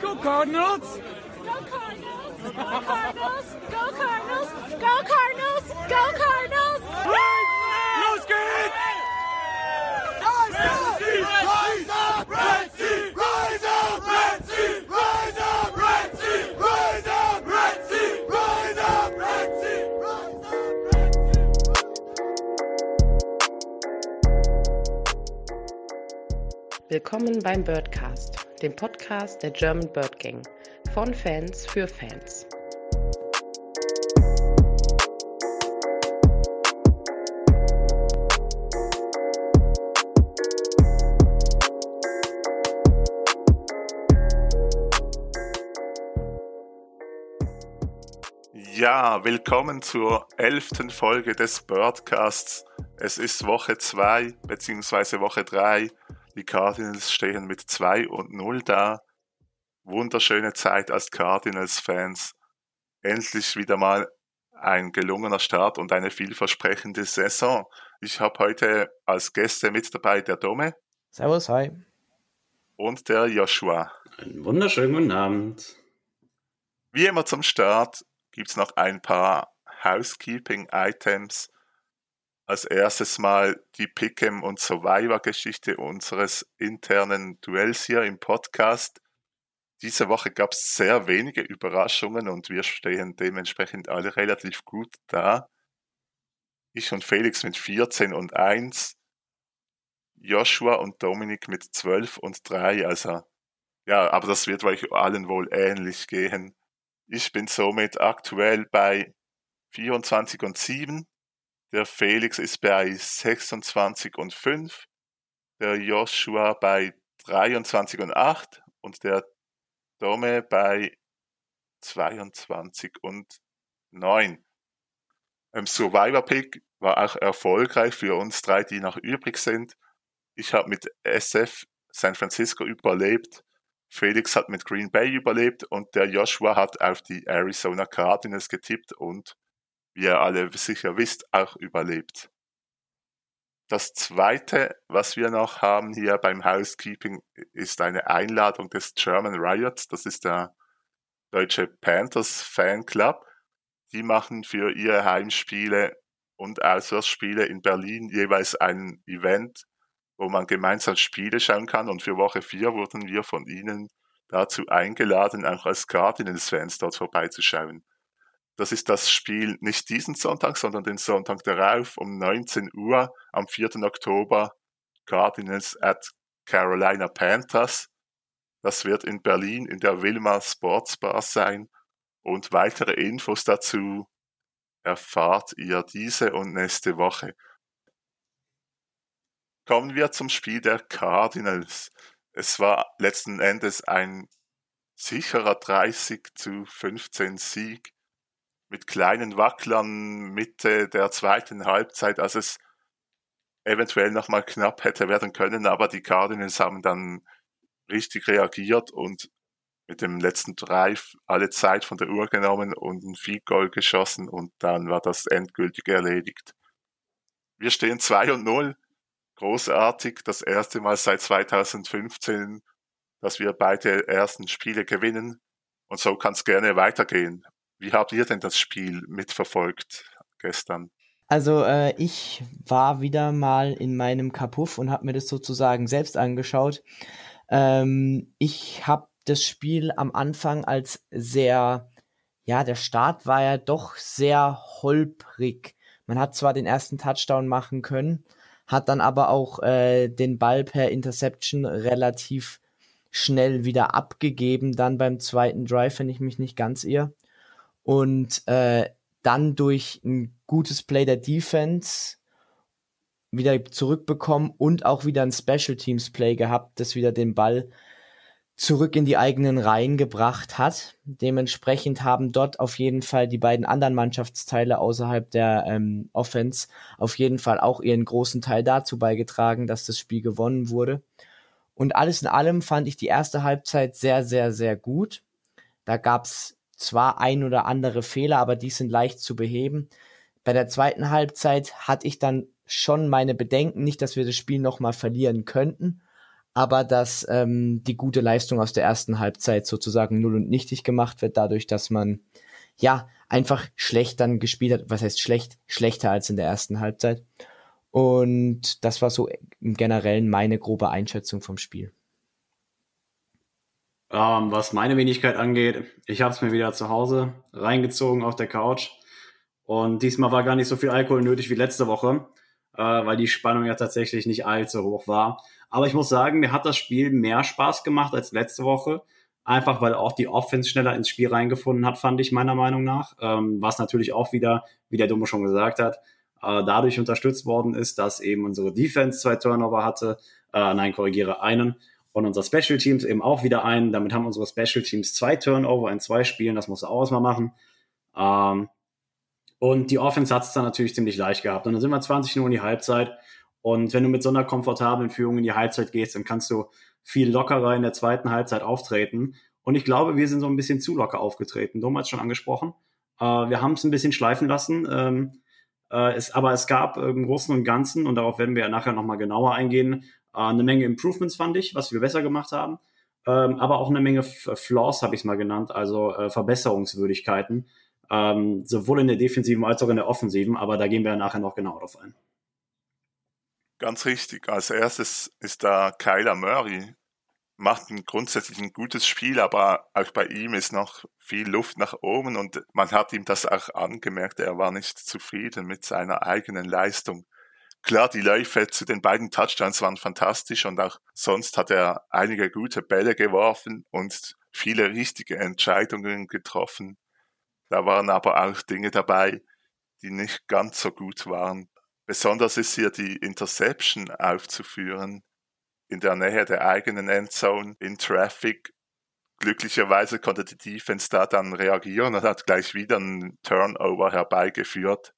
Go Cardinals! Go Cardinals! Go Cardinals! Go Cardinals! Go Cardinals! Go Cardinals! Los geht's! Rise up, Red Sea! Rise up, Red Sea! Rise up, Red Sea! Rise up, Red Sea! Rise up, Red Sea! Rise up, Red Sea! Willkommen beim Birdcast, dem Podcast der German Bird Gang. Von Fans für Fans. Ja, willkommen zur elften Folge des Birdcasts. Es ist Woche 2 bzw. Woche 3. Die Cardinals stehen mit 2 und 0 da. Wunderschöne Zeit als Cardinals-Fans. Endlich wieder mal ein gelungener Start und eine vielversprechende Saison. Ich habe heute als Gäste mit dabei der Dome Servus, hi. und der Joshua. Einen wunderschönen guten Abend. Wie immer zum Start gibt's noch ein paar Housekeeping-Items. Als erstes mal die Pick'em und Survivor-Geschichte unseres internen Duells hier im Podcast. Diese Woche gab's sehr wenige Überraschungen und wir stehen dementsprechend alle relativ gut da. Ich und Felix mit 14 und 1, Joshua und Dominik mit 12 und 3, also ja, aber das wird euch allen wohl ähnlich gehen. Ich bin somit aktuell bei 24 und 7. Der Felix ist bei 26 und 5. Der Joshua bei 23 und 8. Und der Dome bei 22 und 9. Im Survivor Pick war auch erfolgreich für uns drei, die noch übrig sind. Ich habe mit SF San Francisco überlebt. Felix hat mit Green Bay überlebt und der Joshua hat auf die Arizona Cardinals getippt und, wie ihr alle sicher wisst, auch überlebt. Das zweite, was wir noch haben hier beim Housekeeping, ist eine Einladung des German Riots. Das ist der deutsche Panthers Fanclub. Die machen für ihre Heimspiele und Auswärtsspiele in Berlin jeweils ein Event, wo man gemeinsam Spiele schauen kann. Und für Woche 4 wurden wir von ihnen dazu eingeladen, auch als Cardinals-Fans dort vorbeizuschauen. Das ist das Spiel nicht diesen Sonntag, sondern den Sonntag darauf um 19 Uhr am 4. Oktober Cardinals at Carolina Panthers. Das wird in Berlin in der Wilma Sports Bar sein. Und weitere Infos dazu erfahrt ihr diese und nächste Woche. Kommen wir zum Spiel der Cardinals. Es war letzten Endes ein sicherer 30 zu 15 Sieg mit kleinen Wacklern Mitte der zweiten Halbzeit, als es eventuell nochmal knapp hätte werden können, aber die Cardinals haben dann richtig reagiert und mit dem letzten Drive alle Zeit von der Uhr genommen und ein Field Goal geschossen und dann war das endgültig erledigt. Wir stehen 2 und 0 großartig. Das erste Mal seit 2015, dass wir beide ersten Spiele gewinnen. Und so kann es gerne weitergehen. Wie habt ihr denn das Spiel mitverfolgt gestern? Also äh, ich war wieder mal in meinem Kapuff und habe mir das sozusagen selbst angeschaut. Ähm, ich habe das Spiel am Anfang als sehr, ja, der Start war ja doch sehr holprig. Man hat zwar den ersten Touchdown machen können, hat dann aber auch äh, den Ball per Interception relativ schnell wieder abgegeben, dann beim zweiten Drive, wenn ich mich nicht ganz irre. Und äh, dann durch ein gutes Play der Defense wieder zurückbekommen und auch wieder ein Special Teams Play gehabt, das wieder den Ball zurück in die eigenen Reihen gebracht hat. Dementsprechend haben dort auf jeden Fall die beiden anderen Mannschaftsteile außerhalb der ähm, Offense auf jeden Fall auch ihren großen Teil dazu beigetragen, dass das Spiel gewonnen wurde. Und alles in allem fand ich die erste Halbzeit sehr, sehr, sehr gut. Da gab's zwar ein oder andere Fehler, aber die sind leicht zu beheben. Bei der zweiten Halbzeit hatte ich dann schon meine Bedenken, nicht, dass wir das Spiel nochmal verlieren könnten, aber dass ähm, die gute Leistung aus der ersten Halbzeit sozusagen null und nichtig gemacht wird, dadurch, dass man ja einfach schlecht dann gespielt hat. Was heißt schlecht? Schlechter als in der ersten Halbzeit. Und das war so im Generellen meine grobe Einschätzung vom Spiel. Ähm, was meine Wenigkeit angeht, ich habe es mir wieder zu Hause reingezogen auf der Couch. Und diesmal war gar nicht so viel Alkohol nötig wie letzte Woche, äh, weil die Spannung ja tatsächlich nicht allzu hoch war. Aber ich muss sagen, mir hat das Spiel mehr Spaß gemacht als letzte Woche. Einfach weil auch die Offense schneller ins Spiel reingefunden hat, fand ich meiner Meinung nach. Ähm, was natürlich auch wieder, wie der Dumme schon gesagt hat, äh, dadurch unterstützt worden ist, dass eben unsere Defense zwei Turnover hatte. Äh, nein, korrigiere einen und unser Special Teams eben auch wieder einen. Damit haben unsere Special Teams zwei Turnover in zwei Spielen. Das muss auch erstmal machen. Ähm, und die Offense hat es dann natürlich ziemlich leicht gehabt. Und dann sind wir 20 Uhr in die Halbzeit. Und wenn du mit so einer komfortablen Führung in die Halbzeit gehst, dann kannst du viel lockerer in der zweiten Halbzeit auftreten. Und ich glaube, wir sind so ein bisschen zu locker aufgetreten. Dom hat schon angesprochen. Äh, wir haben es ein bisschen schleifen lassen. Ähm, äh, es, aber es gab im Großen und Ganzen, und darauf werden wir ja nachher nochmal genauer eingehen, äh, eine Menge Improvements fand ich, was wir besser gemacht haben. Ähm, aber auch eine Menge Flaws habe ich es mal genannt, also äh, Verbesserungswürdigkeiten, ähm, sowohl in der Defensiven als auch in der Offensiven. Aber da gehen wir nachher noch genauer drauf ein. Ganz richtig. Als erstes ist da Kyler Murray. Macht ein grundsätzlich ein gutes Spiel, aber auch bei ihm ist noch viel Luft nach oben und man hat ihm das auch angemerkt. Er war nicht zufrieden mit seiner eigenen Leistung. Klar, die Läufe zu den beiden Touchdowns waren fantastisch und auch sonst hat er einige gute Bälle geworfen und viele richtige Entscheidungen getroffen. Da waren aber auch Dinge dabei, die nicht ganz so gut waren. Besonders ist hier die Interception aufzuführen in der Nähe der eigenen Endzone in Traffic. Glücklicherweise konnte die Defense da dann reagieren und hat gleich wieder einen Turnover herbeigeführt.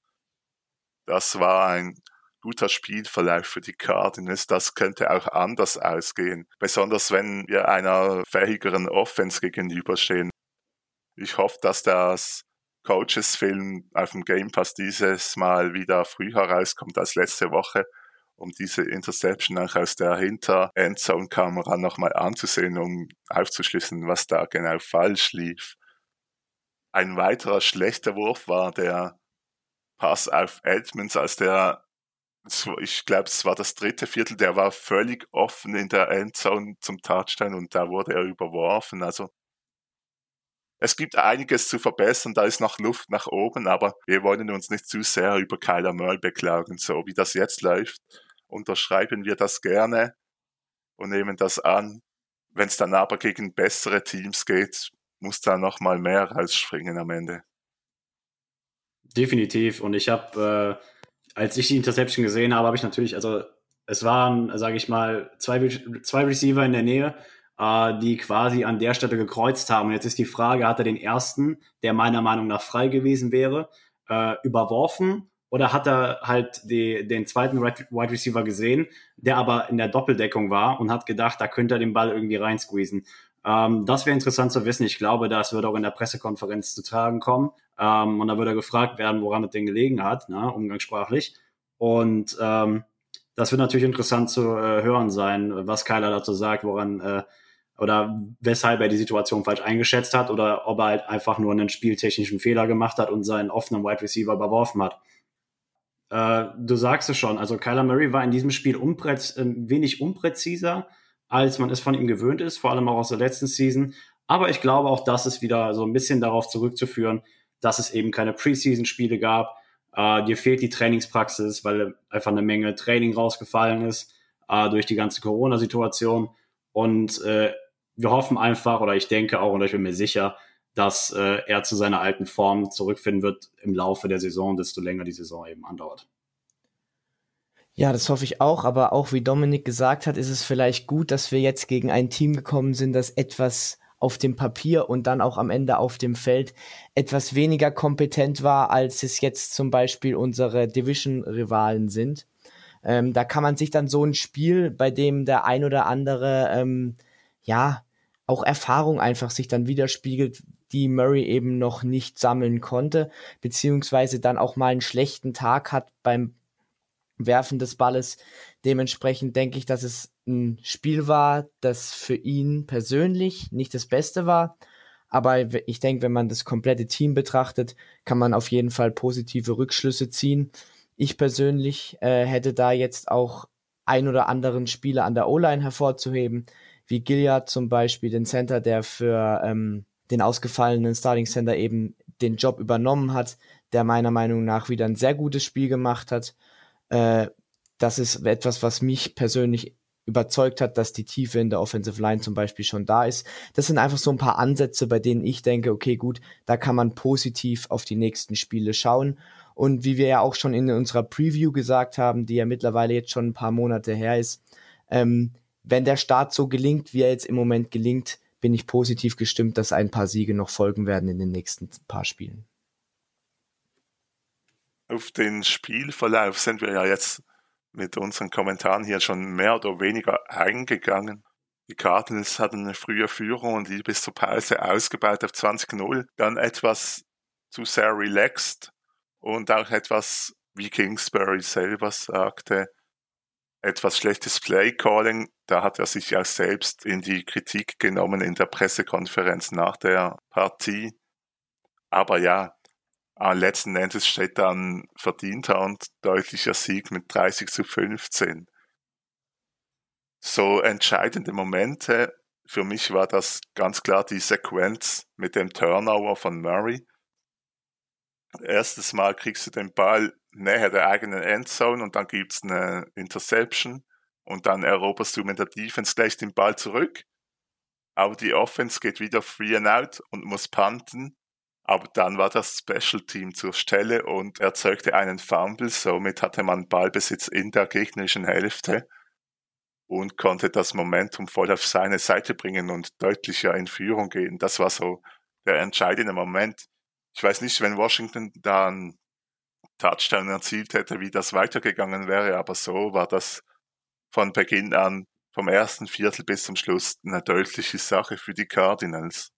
Das war ein guter Spielverlauf für die Cardinals. Das könnte auch anders ausgehen. Besonders wenn wir einer fähigeren Offense gegenüberstehen. Ich hoffe, dass das Coaches-Film auf dem Game Pass dieses Mal wieder früher rauskommt als letzte Woche, um diese Interception auch aus der Hinter-Endzone-Kamera nochmal anzusehen, um aufzuschlüsseln, was da genau falsch lief. Ein weiterer schlechter Wurf war der Pass auf Edmonds, als der ich glaube, es war das dritte Viertel, der war völlig offen in der Endzone zum Touchdown und da wurde er überworfen. Also es gibt einiges zu verbessern, da ist noch Luft nach oben, aber wir wollen uns nicht zu sehr über Kyler Murray beklagen. So wie das jetzt läuft, unterschreiben wir das gerne und nehmen das an. Wenn es dann aber gegen bessere Teams geht, muss da noch mal mehr rausspringen am Ende. Definitiv. Und ich habe äh als ich die Interception gesehen habe, habe ich natürlich, also es waren, sage ich mal, zwei, zwei Receiver in der Nähe, äh, die quasi an der Stelle gekreuzt haben. Und jetzt ist die Frage, hat er den ersten, der meiner Meinung nach frei gewesen wäre, äh, überworfen oder hat er halt die, den zweiten Wide Receiver gesehen, der aber in der Doppeldeckung war und hat gedacht, da könnte er den Ball irgendwie reinsqueezen. Ähm, das wäre interessant zu wissen. Ich glaube, das wird auch in der Pressekonferenz zu tragen kommen. Ähm, und da würde er gefragt werden, woran es denn gelegen hat, ne, umgangssprachlich. Und ähm, das wird natürlich interessant zu äh, hören sein, was Kyler dazu sagt, woran äh, oder weshalb er die Situation falsch eingeschätzt hat oder ob er halt einfach nur einen spieltechnischen Fehler gemacht hat und seinen offenen Wide Receiver überworfen hat. Äh, du sagst es schon, also Kyler Murray war in diesem Spiel unpräz ein wenig unpräziser, als man es von ihm gewöhnt ist, vor allem auch aus der letzten Season. Aber ich glaube auch, das ist wieder so ein bisschen darauf zurückzuführen, dass es eben keine Preseason-Spiele gab. Äh, dir fehlt die Trainingspraxis, weil einfach eine Menge Training rausgefallen ist äh, durch die ganze Corona-Situation. Und äh, wir hoffen einfach, oder ich denke auch, und ich bin mir sicher, dass äh, er zu seiner alten Form zurückfinden wird im Laufe der Saison, desto länger die Saison eben andauert. Ja, das hoffe ich auch, aber auch wie Dominik gesagt hat, ist es vielleicht gut, dass wir jetzt gegen ein Team gekommen sind, das etwas auf dem Papier und dann auch am Ende auf dem Feld etwas weniger kompetent war, als es jetzt zum Beispiel unsere Division-Rivalen sind. Ähm, da kann man sich dann so ein Spiel, bei dem der ein oder andere, ähm, ja, auch Erfahrung einfach sich dann widerspiegelt, die Murray eben noch nicht sammeln konnte, beziehungsweise dann auch mal einen schlechten Tag hat beim Werfen des Balles. Dementsprechend denke ich, dass es ein Spiel war, das für ihn persönlich nicht das Beste war. Aber ich denke, wenn man das komplette Team betrachtet, kann man auf jeden Fall positive Rückschlüsse ziehen. Ich persönlich äh, hätte da jetzt auch ein oder anderen Spieler an der O-Line hervorzuheben, wie Gilliard zum Beispiel, den Center, der für ähm, den ausgefallenen Starting Center eben den Job übernommen hat, der meiner Meinung nach wieder ein sehr gutes Spiel gemacht hat. Äh, das ist etwas, was mich persönlich überzeugt hat, dass die Tiefe in der Offensive Line zum Beispiel schon da ist. Das sind einfach so ein paar Ansätze, bei denen ich denke, okay, gut, da kann man positiv auf die nächsten Spiele schauen. Und wie wir ja auch schon in unserer Preview gesagt haben, die ja mittlerweile jetzt schon ein paar Monate her ist, ähm, wenn der Start so gelingt, wie er jetzt im Moment gelingt, bin ich positiv gestimmt, dass ein paar Siege noch folgen werden in den nächsten paar Spielen. Auf den Spielverlauf sind wir ja jetzt mit unseren Kommentaren hier schon mehr oder weniger eingegangen. Die Cardinals hatten eine frühe Führung und die bis zur Pause ausgebaut auf 20-0. Dann etwas zu sehr relaxed und auch etwas, wie Kingsbury selber sagte, etwas schlechtes Play-Calling. Da hat er sich ja selbst in die Kritik genommen in der Pressekonferenz nach der Partie. Aber ja, äh, letzten Endes steht dann verdienter und deutlicher Sieg mit 30 zu 15. So entscheidende Momente, für mich war das ganz klar die Sequenz mit dem Turnover von Murray. Erstes Mal kriegst du den Ball näher der eigenen Endzone und dann gibt's eine Interception und dann eroberst du mit der Defense gleich den Ball zurück. Aber die Offense geht wieder free and out und muss punten aber dann war das Special Team zur Stelle und erzeugte einen Fumble. Somit hatte man Ballbesitz in der gegnerischen Hälfte und konnte das Momentum voll auf seine Seite bringen und deutlicher in Führung gehen. Das war so der entscheidende Moment. Ich weiß nicht, wenn Washington dann Touchdown erzielt hätte, wie das weitergegangen wäre, aber so war das von Beginn an, vom ersten Viertel bis zum Schluss, eine deutliche Sache für die Cardinals.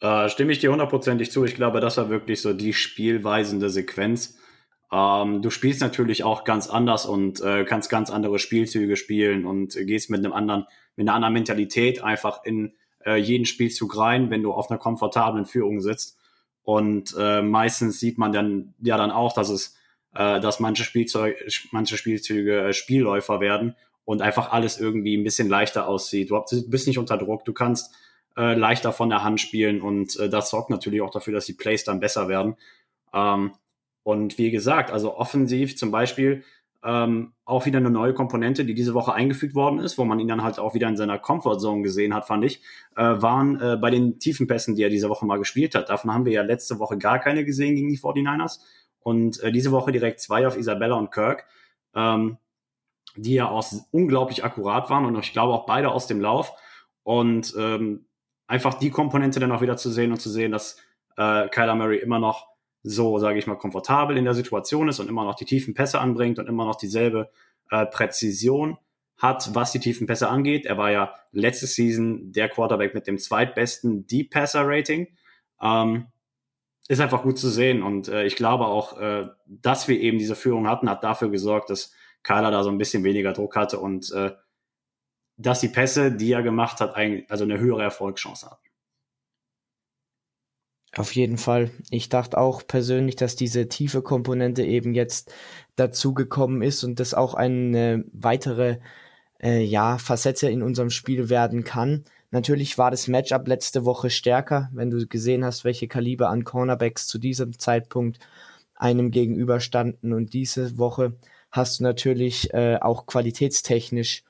Äh, stimme ich dir hundertprozentig zu. Ich glaube, das war wirklich so die spielweisende Sequenz. Ähm, du spielst natürlich auch ganz anders und äh, kannst ganz andere Spielzüge spielen und gehst mit einem anderen, mit einer anderen Mentalität einfach in äh, jeden Spielzug rein, wenn du auf einer komfortablen Führung sitzt. Und äh, meistens sieht man dann ja dann auch, dass es, äh, dass manche Spielzeug, manche Spielzüge äh, Spielläufer werden und einfach alles irgendwie ein bisschen leichter aussieht. Du bist nicht unter Druck, du kannst äh, leichter von der Hand spielen und äh, das sorgt natürlich auch dafür, dass die Plays dann besser werden. Ähm, und wie gesagt, also offensiv zum Beispiel ähm, auch wieder eine neue Komponente, die diese Woche eingefügt worden ist, wo man ihn dann halt auch wieder in seiner Comfortzone gesehen hat, fand ich, äh, waren äh, bei den tiefen Pässen, die er diese Woche mal gespielt hat. Davon haben wir ja letzte Woche gar keine gesehen gegen die 49ers. Und äh, diese Woche direkt zwei auf Isabella und Kirk, ähm, die ja auch unglaublich akkurat waren und ich glaube auch beide aus dem Lauf. Und ähm, einfach die Komponente dann auch wieder zu sehen und zu sehen, dass äh, Kyler Murray immer noch so, sage ich mal, komfortabel in der Situation ist und immer noch die tiefen Pässe anbringt und immer noch dieselbe äh, Präzision hat, was die tiefen Pässe angeht. Er war ja letzte Season der Quarterback mit dem zweitbesten Deep Passer Rating. Ähm, ist einfach gut zu sehen und äh, ich glaube auch, äh, dass wir eben diese Führung hatten, hat dafür gesorgt, dass Kyler da so ein bisschen weniger Druck hatte und äh, dass die Pässe, die er gemacht hat, also eine höhere Erfolgschance hatten. Auf jeden Fall. Ich dachte auch persönlich, dass diese tiefe Komponente eben jetzt dazugekommen ist und das auch eine weitere äh, ja, Facette in unserem Spiel werden kann. Natürlich war das Matchup letzte Woche stärker, wenn du gesehen hast, welche Kaliber an Cornerbacks zu diesem Zeitpunkt einem gegenüberstanden. Und diese Woche hast du natürlich äh, auch qualitätstechnisch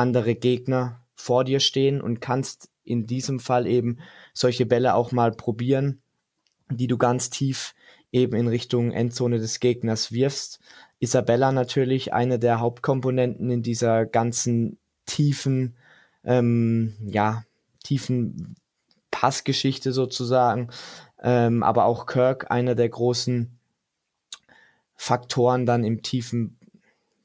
andere Gegner vor dir stehen und kannst in diesem Fall eben solche Bälle auch mal probieren, die du ganz tief eben in Richtung Endzone des Gegners wirfst. Isabella natürlich eine der Hauptkomponenten in dieser ganzen tiefen, ähm, ja, tiefen Passgeschichte sozusagen. Ähm, aber auch Kirk, einer der großen Faktoren dann im tiefen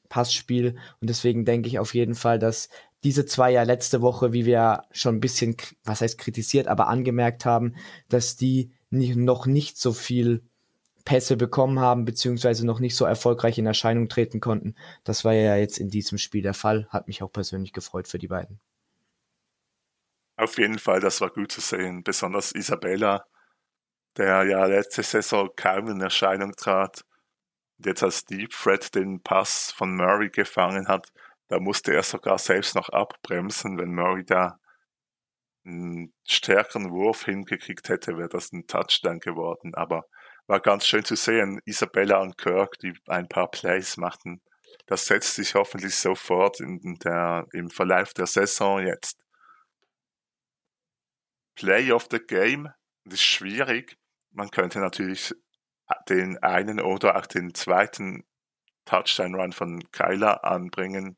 Passspiel. Und deswegen denke ich auf jeden Fall, dass diese zwei ja letzte Woche, wie wir schon ein bisschen, was heißt kritisiert, aber angemerkt haben, dass die nicht, noch nicht so viel Pässe bekommen haben, beziehungsweise noch nicht so erfolgreich in Erscheinung treten konnten. Das war ja jetzt in diesem Spiel der Fall. Hat mich auch persönlich gefreut für die beiden. Auf jeden Fall, das war gut zu sehen. Besonders Isabella, der ja letzte Saison kaum in Erscheinung trat jetzt als Deep Threat den Pass von Murray gefangen hat. Da musste er sogar selbst noch abbremsen, wenn Murray da einen stärkeren Wurf hingekriegt hätte, wäre das ein Touchdown geworden. Aber war ganz schön zu sehen, Isabella und Kirk, die ein paar Plays machten. Das setzt sich hoffentlich sofort in der, im Verlauf der Saison jetzt. Play of the Game, das ist schwierig. Man könnte natürlich den einen oder auch den zweiten Touchdown-Run von Kyler anbringen.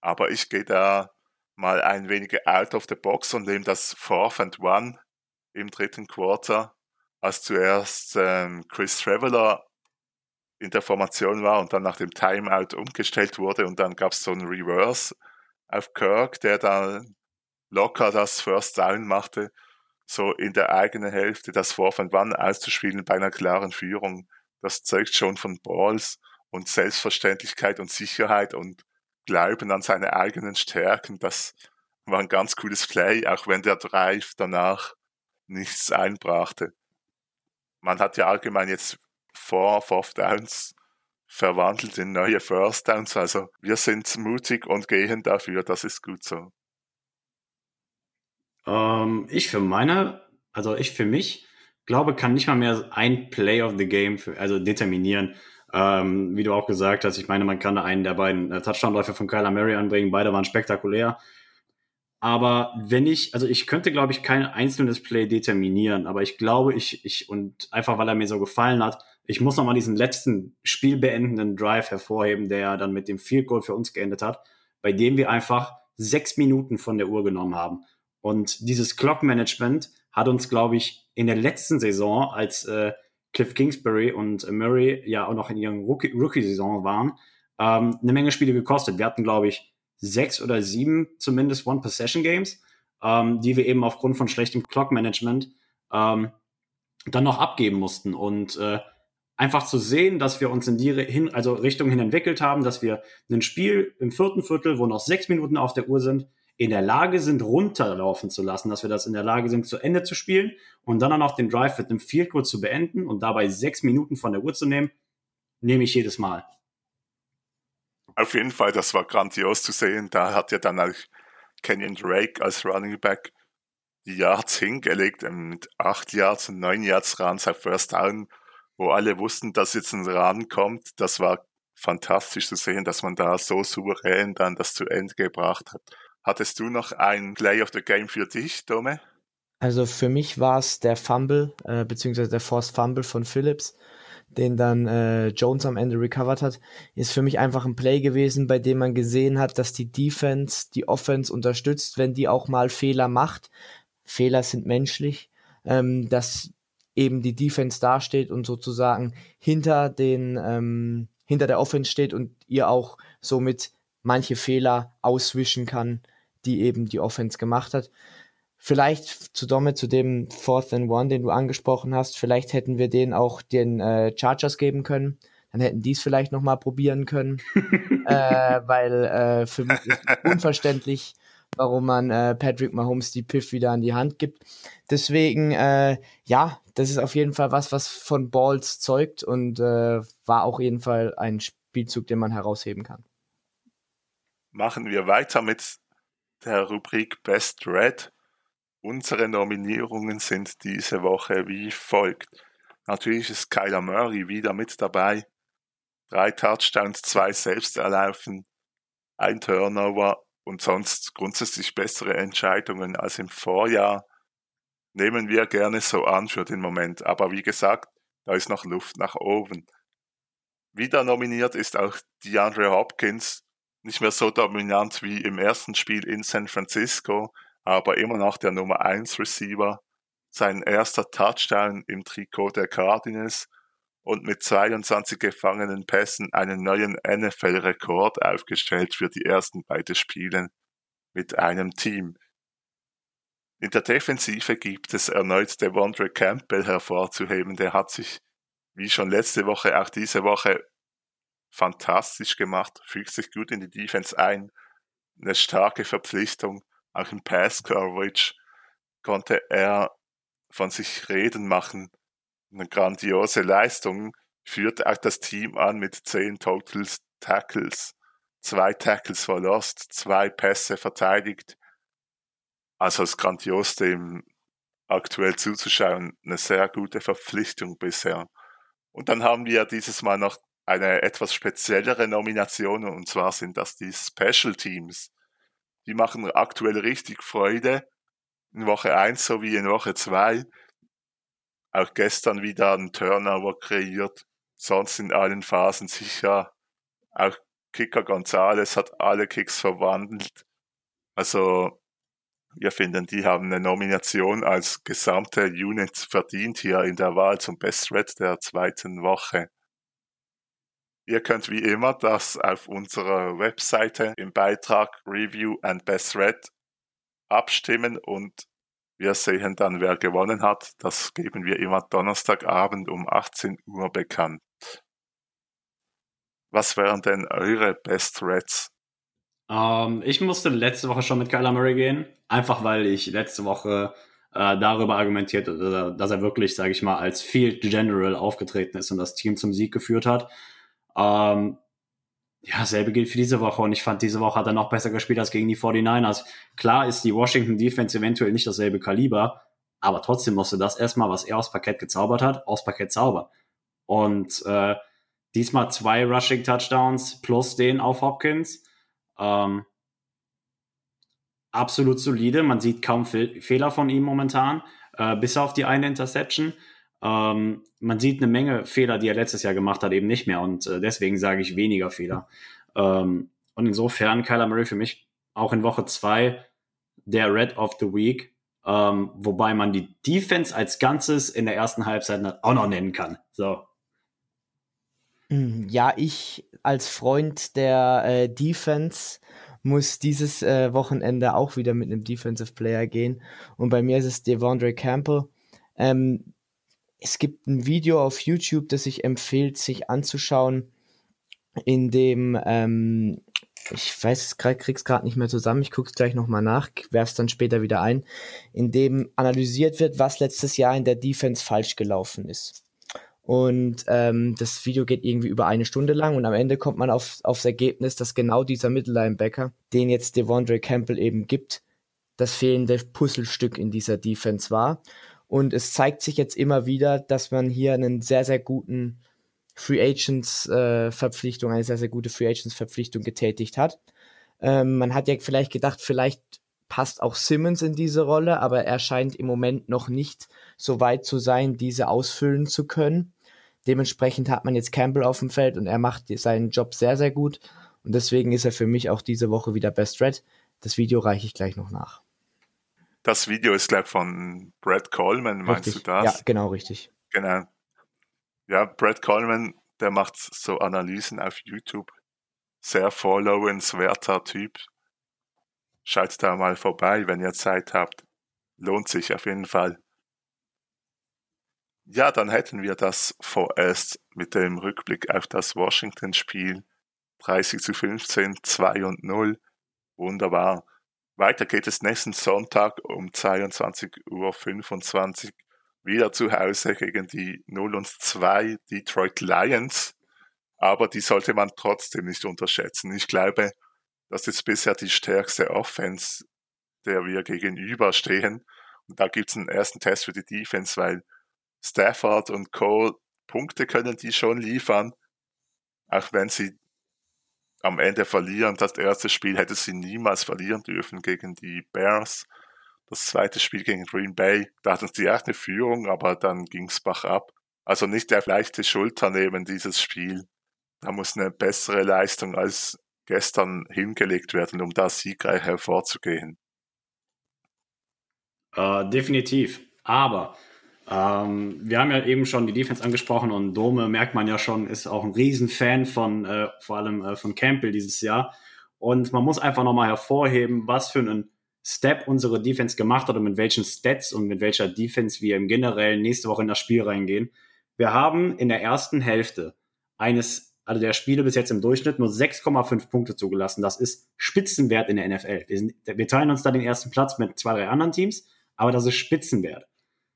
Aber ich gehe da mal ein wenig out of the box und nehme das Fourth and One im dritten Quarter, als zuerst ähm, Chris Traveller in der Formation war und dann nach dem Timeout umgestellt wurde und dann gab es so einen Reverse auf Kirk, der dann locker das First Down machte, so in der eigenen Hälfte das Fourth and One auszuspielen bei einer klaren Führung. Das zeugt schon von Balls und Selbstverständlichkeit und Sicherheit und Glauben an seine eigenen Stärken, das war ein ganz cooles Play, auch wenn der Drive danach nichts einbrachte. Man hat ja allgemein jetzt vor Fourth Downs verwandelt in neue First Downs, also wir sind mutig und gehen dafür, das ist gut so. Ähm, ich für meine, also ich für mich, glaube, kann nicht mal mehr ein Play of the Game, für, also determinieren. Ähm, wie du auch gesagt hast, ich meine, man kann da einen der beiden äh, Touchdown-Läufe von Kyler Murray anbringen. Beide waren spektakulär. Aber wenn ich, also ich könnte, glaube ich, kein einzelnes Play determinieren, aber ich glaube, ich, ich, und einfach weil er mir so gefallen hat, ich muss nochmal diesen letzten spielbeendenden Drive hervorheben, der dann mit dem Field Goal für uns geendet hat, bei dem wir einfach sechs Minuten von der Uhr genommen haben. Und dieses Clock Management hat uns, glaube ich, in der letzten Saison, als äh, Cliff Kingsbury und Murray ja auch noch in ihren Rookie-Saison waren, ähm, eine Menge Spiele gekostet. Wir hatten, glaube ich, sechs oder sieben zumindest One-Possession-Games, ähm, die wir eben aufgrund von schlechtem Clock-Management ähm, dann noch abgeben mussten. Und äh, einfach zu sehen, dass wir uns in die hin, also Richtung hin entwickelt haben, dass wir ein Spiel im vierten Viertel, wo noch sechs Minuten auf der Uhr sind, in der Lage sind, runterlaufen zu lassen, dass wir das in der Lage sind, zu Ende zu spielen und dann auch noch den Drive mit einem Field Goal zu beenden und dabei sechs Minuten von der Uhr zu nehmen, nehme ich jedes Mal. Auf jeden Fall, das war grandios zu sehen. Da hat ja dann auch Kenyon Drake als Running Back die Yards hingelegt, mit acht Yards und neun Yards Runs auf First Down, wo alle wussten, dass jetzt ein Run kommt. Das war fantastisch zu sehen, dass man da so souverän dann das zu Ende gebracht hat. Hattest du noch ein Play of the Game für dich, Dome? Also für mich war es der Fumble, äh, beziehungsweise der Forced Fumble von Phillips, den dann äh, Jones am Ende recovered hat, ist für mich einfach ein Play gewesen, bei dem man gesehen hat, dass die Defense die Offense unterstützt, wenn die auch mal Fehler macht. Fehler sind menschlich, ähm, dass eben die Defense dasteht und sozusagen hinter den ähm, hinter der Offense steht und ihr auch somit manche Fehler auswischen kann, die eben die Offense gemacht hat. Vielleicht zu Domme, zu dem Fourth and One, den du angesprochen hast, vielleicht hätten wir den auch den äh, Chargers geben können. Dann hätten die es vielleicht nochmal probieren können. äh, weil äh, für mich ist unverständlich, warum man äh, Patrick Mahomes die Piff wieder an die Hand gibt. Deswegen, äh, ja, das ist auf jeden Fall was, was von Balls zeugt und äh, war auch jeden Fall ein Spielzug, den man herausheben kann. Machen wir weiter mit der Rubrik Best Red. Unsere Nominierungen sind diese Woche wie folgt. Natürlich ist Kyler Murray wieder mit dabei. Drei Touchdowns, zwei selbst erlaufen, ein Turnover und sonst grundsätzlich bessere Entscheidungen als im Vorjahr. Nehmen wir gerne so an für den Moment. Aber wie gesagt, da ist noch Luft nach oben. Wieder nominiert ist auch DeAndre Hopkins, nicht mehr so dominant wie im ersten Spiel in San Francisco, aber immer noch der Nummer 1 Receiver. Sein erster Touchdown im Trikot der Cardinals und mit 22 gefangenen Pässen einen neuen NFL-Rekord aufgestellt für die ersten beiden Spiele mit einem Team. In der Defensive gibt es erneut Devondre Campbell hervorzuheben, der hat sich wie schon letzte Woche, auch diese Woche fantastisch gemacht, fügt sich gut in die Defense ein, eine starke Verpflichtung, auch im Pass Coverage konnte er von sich reden machen, eine grandiose Leistung, führte auch das Team an mit zehn Total Tackles, zwei Tackles verlost, zwei Pässe verteidigt. Also das grandios dem aktuell zuzuschauen, eine sehr gute Verpflichtung bisher. Und dann haben wir dieses Mal noch eine etwas speziellere Nomination und zwar sind das die Special Teams. Die machen aktuell richtig Freude in Woche 1 sowie in Woche 2. Auch gestern wieder ein Turnover kreiert, sonst in allen Phasen sicher. Auch Kicker Gonzales hat alle Kicks verwandelt. Also wir finden, die haben eine Nomination als gesamte Unit verdient hier in der Wahl zum Best Red der zweiten Woche. Ihr könnt wie immer das auf unserer Webseite im Beitrag Review and Best Red abstimmen und wir sehen dann, wer gewonnen hat. Das geben wir immer Donnerstagabend um 18 Uhr bekannt. Was wären denn eure Best Reds? Ähm, ich musste letzte Woche schon mit Kyler Murray gehen, einfach weil ich letzte Woche äh, darüber argumentiert, dass er wirklich, sage ich mal, als Field General aufgetreten ist und das Team zum Sieg geführt hat. Ähm, ja, selbe gilt für diese Woche und ich fand, diese Woche hat er noch besser gespielt als gegen die 49ers. Klar ist die Washington Defense eventuell nicht dasselbe Kaliber, aber trotzdem musste das erstmal, was er aufs Parkett gezaubert hat, aufs Parkett zaubern. Und äh, diesmal zwei Rushing Touchdowns plus den auf Hopkins. Ähm, absolut solide. Man sieht kaum Fe Fehler von ihm momentan, äh, bis auf die eine Interception. Ähm, man sieht eine Menge Fehler, die er letztes Jahr gemacht hat, eben nicht mehr. Und äh, deswegen sage ich weniger Fehler. Ähm, und insofern Kyler Murray für mich auch in Woche zwei der Red of the Week. Ähm, wobei man die Defense als Ganzes in der ersten Halbzeit auch noch nennen kann. So. Hm, ja, ich als Freund der äh, Defense muss dieses äh, Wochenende auch wieder mit einem Defensive Player gehen. Und bei mir ist es Devondre Campbell. Ähm, es gibt ein Video auf YouTube, das ich empfehle, sich anzuschauen, in dem ähm, ich weiß krieg's gerade nicht mehr zusammen, ich gucke es gleich nochmal nach, werf's dann später wieder ein, in dem analysiert wird, was letztes Jahr in der Defense falsch gelaufen ist. Und ähm, das Video geht irgendwie über eine Stunde lang und am Ende kommt man auf, aufs Ergebnis, dass genau dieser Mittellinebacker, den jetzt Devondre Campbell eben gibt, das fehlende Puzzlestück in dieser Defense war. Und es zeigt sich jetzt immer wieder, dass man hier einen sehr, sehr guten Free Agents äh, Verpflichtung, eine sehr, sehr gute Free Agents Verpflichtung getätigt hat. Ähm, man hat ja vielleicht gedacht, vielleicht passt auch Simmons in diese Rolle, aber er scheint im Moment noch nicht so weit zu sein, diese ausfüllen zu können. Dementsprechend hat man jetzt Campbell auf dem Feld und er macht seinen Job sehr, sehr gut. Und deswegen ist er für mich auch diese Woche wieder Best Red. Das Video reiche ich gleich noch nach. Das Video ist, glaube ich, von Brad Coleman, meinst richtig. du das? Ja, genau, richtig. Genau. Ja, Brad Coleman, der macht so Analysen auf YouTube. Sehr followenswerter Typ. Schaut da mal vorbei, wenn ihr Zeit habt. Lohnt sich auf jeden Fall. Ja, dann hätten wir das vorerst mit dem Rückblick auf das Washington-Spiel. 30 zu 15, 2 und 0. Wunderbar. Weiter geht es nächsten Sonntag um 22.25 Uhr wieder zu Hause gegen die 0 und 2 Detroit Lions. Aber die sollte man trotzdem nicht unterschätzen. Ich glaube, das ist bisher die stärkste Offense, der wir gegenüberstehen. Und da gibt es einen ersten Test für die Defense, weil Stafford und Cole Punkte können die schon liefern. Auch wenn sie am Ende verlieren. Das erste Spiel hätte sie niemals verlieren dürfen gegen die Bears. Das zweite Spiel gegen Green Bay, da hatten sie erst eine Führung, aber dann ging's bach ab. Also nicht auf leichte Schulter nehmen, dieses Spiel. Da muss eine bessere Leistung als gestern hingelegt werden, um da siegreich hervorzugehen. Äh, definitiv. Aber ähm, wir haben ja eben schon die Defense angesprochen und Dome, merkt man ja schon, ist auch ein Riesenfan von äh, vor allem äh, von Campbell dieses Jahr. Und man muss einfach nochmal hervorheben, was für einen Step unsere Defense gemacht hat und mit welchen Stats und mit welcher Defense wir im Generellen nächste Woche in das Spiel reingehen. Wir haben in der ersten Hälfte eines, also der Spiele bis jetzt im Durchschnitt nur 6,5 Punkte zugelassen. Das ist Spitzenwert in der NFL. Wir, sind, wir teilen uns da den ersten Platz mit zwei, drei anderen Teams, aber das ist Spitzenwert.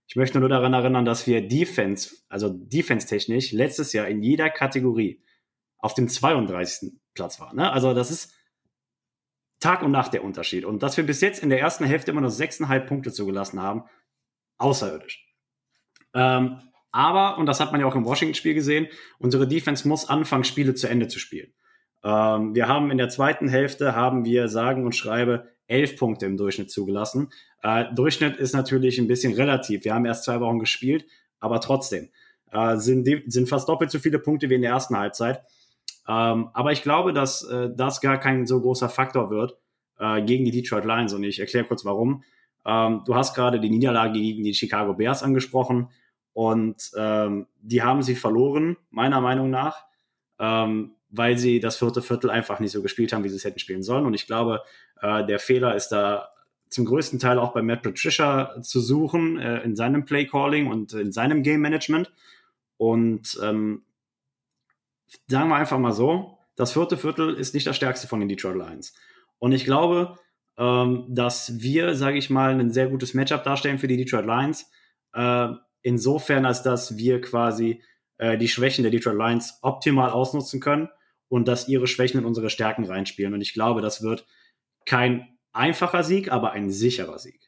Ich möchte nur daran erinnern, dass wir Defense, also Defense-technisch, letztes Jahr in jeder Kategorie auf dem 32. Platz waren. Ne? Also das ist Tag und Nacht der Unterschied. Und dass wir bis jetzt in der ersten Hälfte immer nur 6,5 Punkte zugelassen haben, außerirdisch. Ähm, aber, und das hat man ja auch im Washington-Spiel gesehen, unsere Defense muss anfangen, Spiele zu Ende zu spielen. Ähm, wir haben in der zweiten Hälfte, haben wir sagen und schreibe, elf Punkte im Durchschnitt zugelassen. Äh, Durchschnitt ist natürlich ein bisschen relativ. Wir haben erst zwei Wochen gespielt, aber trotzdem äh, sind, sind fast doppelt so viele Punkte wie in der ersten Halbzeit. Ähm, aber ich glaube, dass äh, das gar kein so großer Faktor wird äh, gegen die Detroit Lions. Und ich erkläre kurz warum. Ähm, du hast gerade die Niederlage gegen die Chicago Bears angesprochen. Und ähm, die haben sie verloren, meiner Meinung nach, ähm, weil sie das vierte Viertel einfach nicht so gespielt haben, wie sie es hätten spielen sollen. Und ich glaube, äh, der Fehler ist da zum größten Teil auch bei Matt Patricia zu suchen, äh, in seinem Play Calling und in seinem Game Management. Und ähm, sagen wir einfach mal so, das vierte Viertel ist nicht das stärkste von den Detroit Lions. Und ich glaube, ähm, dass wir, sage ich mal, ein sehr gutes Matchup darstellen für die Detroit Lions. Äh, insofern, als dass wir quasi äh, die Schwächen der Detroit Lions optimal ausnutzen können und dass ihre Schwächen in unsere Stärken reinspielen. Und ich glaube, das wird kein einfacher Sieg, aber ein sicherer Sieg.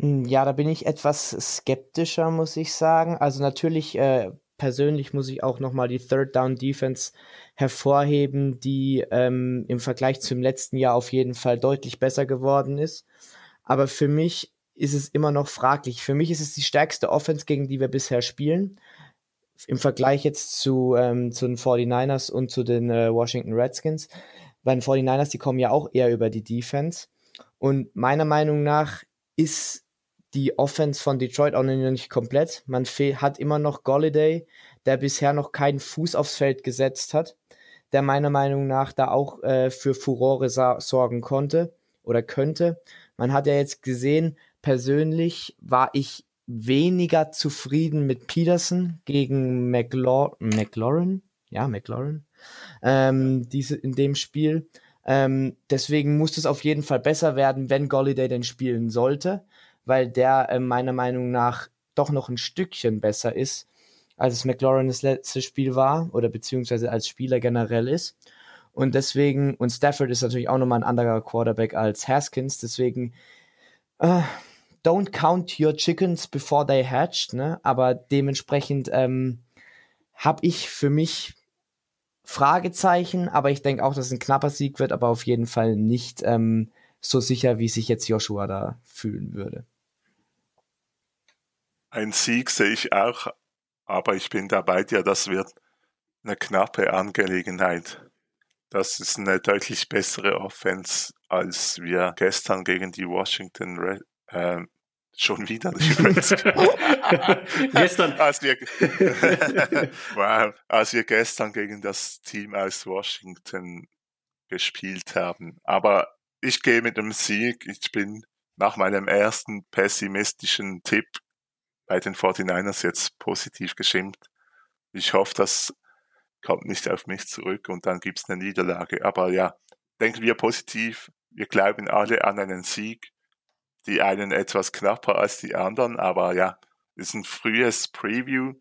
Hm, ja, da bin ich etwas skeptischer, muss ich sagen. Also natürlich äh, persönlich muss ich auch nochmal die Third Down Defense hervorheben, die ähm, im Vergleich zum letzten Jahr auf jeden Fall deutlich besser geworden ist. Aber für mich ist es immer noch fraglich. Für mich ist es die stärkste Offense, gegen die wir bisher spielen. Im Vergleich jetzt zu, ähm, zu den 49ers und zu den äh, Washington Redskins. Bei den 49ers, die kommen ja auch eher über die Defense. Und meiner Meinung nach ist die Offense von Detroit auch noch nicht komplett. Man hat immer noch Golliday, der bisher noch keinen Fuß aufs Feld gesetzt hat, der meiner Meinung nach da auch äh, für Furore sorgen konnte oder könnte. Man hat ja jetzt gesehen, persönlich war ich weniger zufrieden mit Peterson gegen McLaur McLaurin, ja, McLaurin, ähm, diese, in dem Spiel. Ähm, deswegen muss es auf jeden Fall besser werden, wenn Golliday denn spielen sollte weil der äh, meiner Meinung nach doch noch ein Stückchen besser ist, als es McLaurin das letzte Spiel war oder beziehungsweise als Spieler generell ist. Und deswegen, und Stafford ist natürlich auch nochmal ein anderer Quarterback als Haskins, deswegen äh, don't count your chickens before they hatched, ne? Aber dementsprechend ähm, habe ich für mich Fragezeichen, aber ich denke auch, dass es ein knapper Sieg wird, aber auf jeden Fall nicht ähm, so sicher, wie sich jetzt Joshua da fühlen würde. Ein Sieg sehe ich auch, aber ich bin da bei dir, das wird eine knappe Angelegenheit. Das ist eine deutlich bessere Offense, als wir gestern gegen die Washington Red, äh, schon wieder die Reds. gestern. als wir, wow, als wir gestern gegen das Team aus Washington gespielt haben. Aber ich gehe mit dem Sieg. Ich bin nach meinem ersten pessimistischen Tipp bei den 49ers jetzt positiv gestimmt. Ich hoffe, das kommt nicht auf mich zurück und dann gibt es eine Niederlage. Aber ja, denken wir positiv. Wir glauben alle an einen Sieg. Die einen etwas knapper als die anderen, aber ja, ist ein frühes Preview.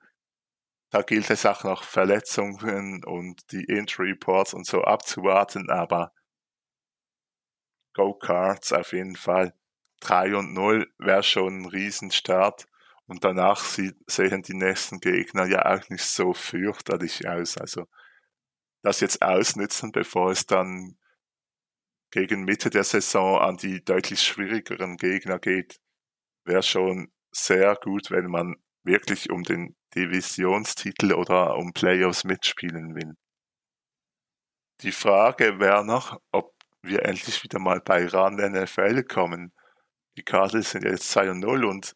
Da gilt es auch noch Verletzungen und die Injury Reports und so abzuwarten, aber Go Cards auf jeden Fall. 3 und 0 wäre schon ein Riesenstart. Und danach sehen die nächsten Gegner ja auch nicht so fürchterlich aus. Also das jetzt ausnützen, bevor es dann gegen Mitte der Saison an die deutlich schwierigeren Gegner geht, wäre schon sehr gut, wenn man wirklich um den Divisionstitel oder um Playoffs mitspielen will. Die Frage wäre noch, ob wir endlich wieder mal bei RAN NFL kommen. Die Cardinals sind jetzt 2 und 0 und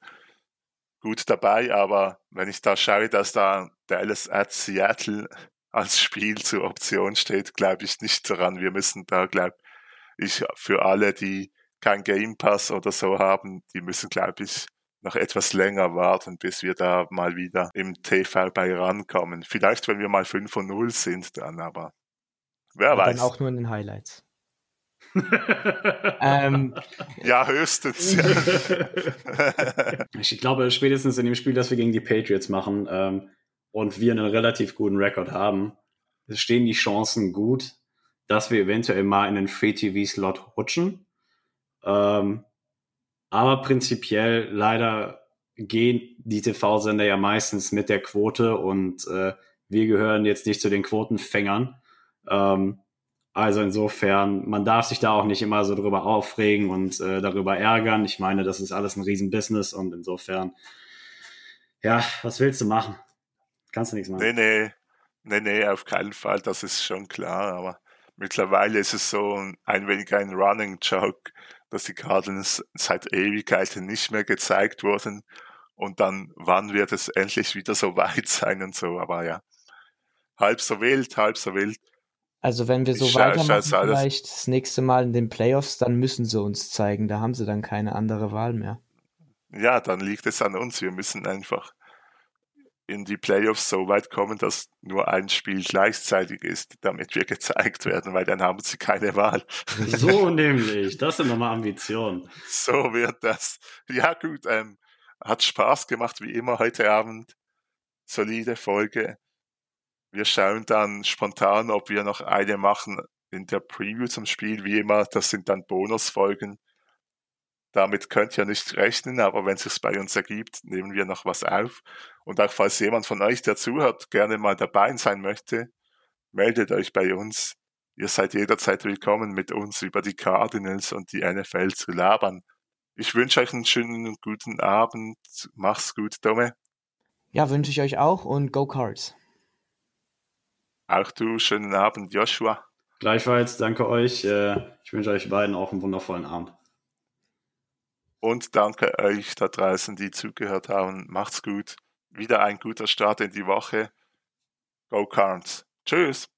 gut dabei, aber wenn ich da schaue, dass da Dallas at Seattle als Spiel zur Option steht, glaube ich nicht daran. Wir müssen da, glaube ich, für alle, die kein Game Pass oder so haben, die müssen, glaube ich, noch etwas länger warten, bis wir da mal wieder im TV bei rankommen. Vielleicht, wenn wir mal 5 und 0 sind dann, aber wer Aber weiß. Dann auch nur in den Highlights. ähm, Ja, höchstens. Ich glaube, spätestens in dem Spiel, das wir gegen die Patriots machen ähm, und wir einen relativ guten Rekord haben, stehen die Chancen gut, dass wir eventuell mal in den Free-TV-Slot rutschen. Ähm, aber prinzipiell leider gehen die TV-Sender ja meistens mit der Quote und äh, wir gehören jetzt nicht zu den Quotenfängern. Ähm, also insofern, man darf sich da auch nicht immer so drüber aufregen und äh, darüber ärgern. Ich meine, das ist alles ein Riesenbusiness und insofern, ja, was willst du machen? Kannst du nichts machen. nee, nee. Nee, nee, auf keinen Fall, das ist schon klar, aber mittlerweile ist es so ein wenig ein Running Joke, dass die Cardinals seit Ewigkeiten nicht mehr gezeigt wurden und dann, wann wird es endlich wieder so weit sein und so, aber ja. Halb so wild, halb so wild. also wenn wir so Ich weitermachen, vielleicht das nächste Mal in den Playoffs, dann müssen sie uns zeigen. Da haben sie dann keine andere Wahl mehr. Ja, dann liegt es an uns. Wir müssen einfach in die Playoffs so weit kommen, dass nur ein Spiel gleichzeitig ist, damit wir gezeigt werden, weil dann haben sie keine Wahl. So nämlich, das sind nochmal Ambitionen. So wird das. Ja, gut, ähm, hat Spaß gemacht, wie immer heute Abend. Solide Folge. Wir schauen dann spontan, ob wir noch eine machen in der Preview zum Spiel, wie immer. Das sind dann Bonusfolgen. Damit könnt ihr nicht rechnen, aber wenn es sich bei uns ergibt, nehmen wir noch was auf. Und auch falls jemand von euch, der zuhört, gerne mal dabei sein möchte, meldet euch bei uns. Ihr seid jederzeit willkommen, mit uns über die Cardinals und die NFL zu labern. Ich wünsche euch einen schönen und guten Abend. Mach's gut, Dome. Ja, wünsche ich euch auch und go Cards. Auch du, schönen Abend, Joshua. Gleichfalls, danke euch. Äh, Ich wünsche euch beiden auch einen wundervollen Abend. Und danke euch da draußen, die zugehört haben. Macht's gut. Wieder ein guter Start in die Woche. Go Cards. Tschüss.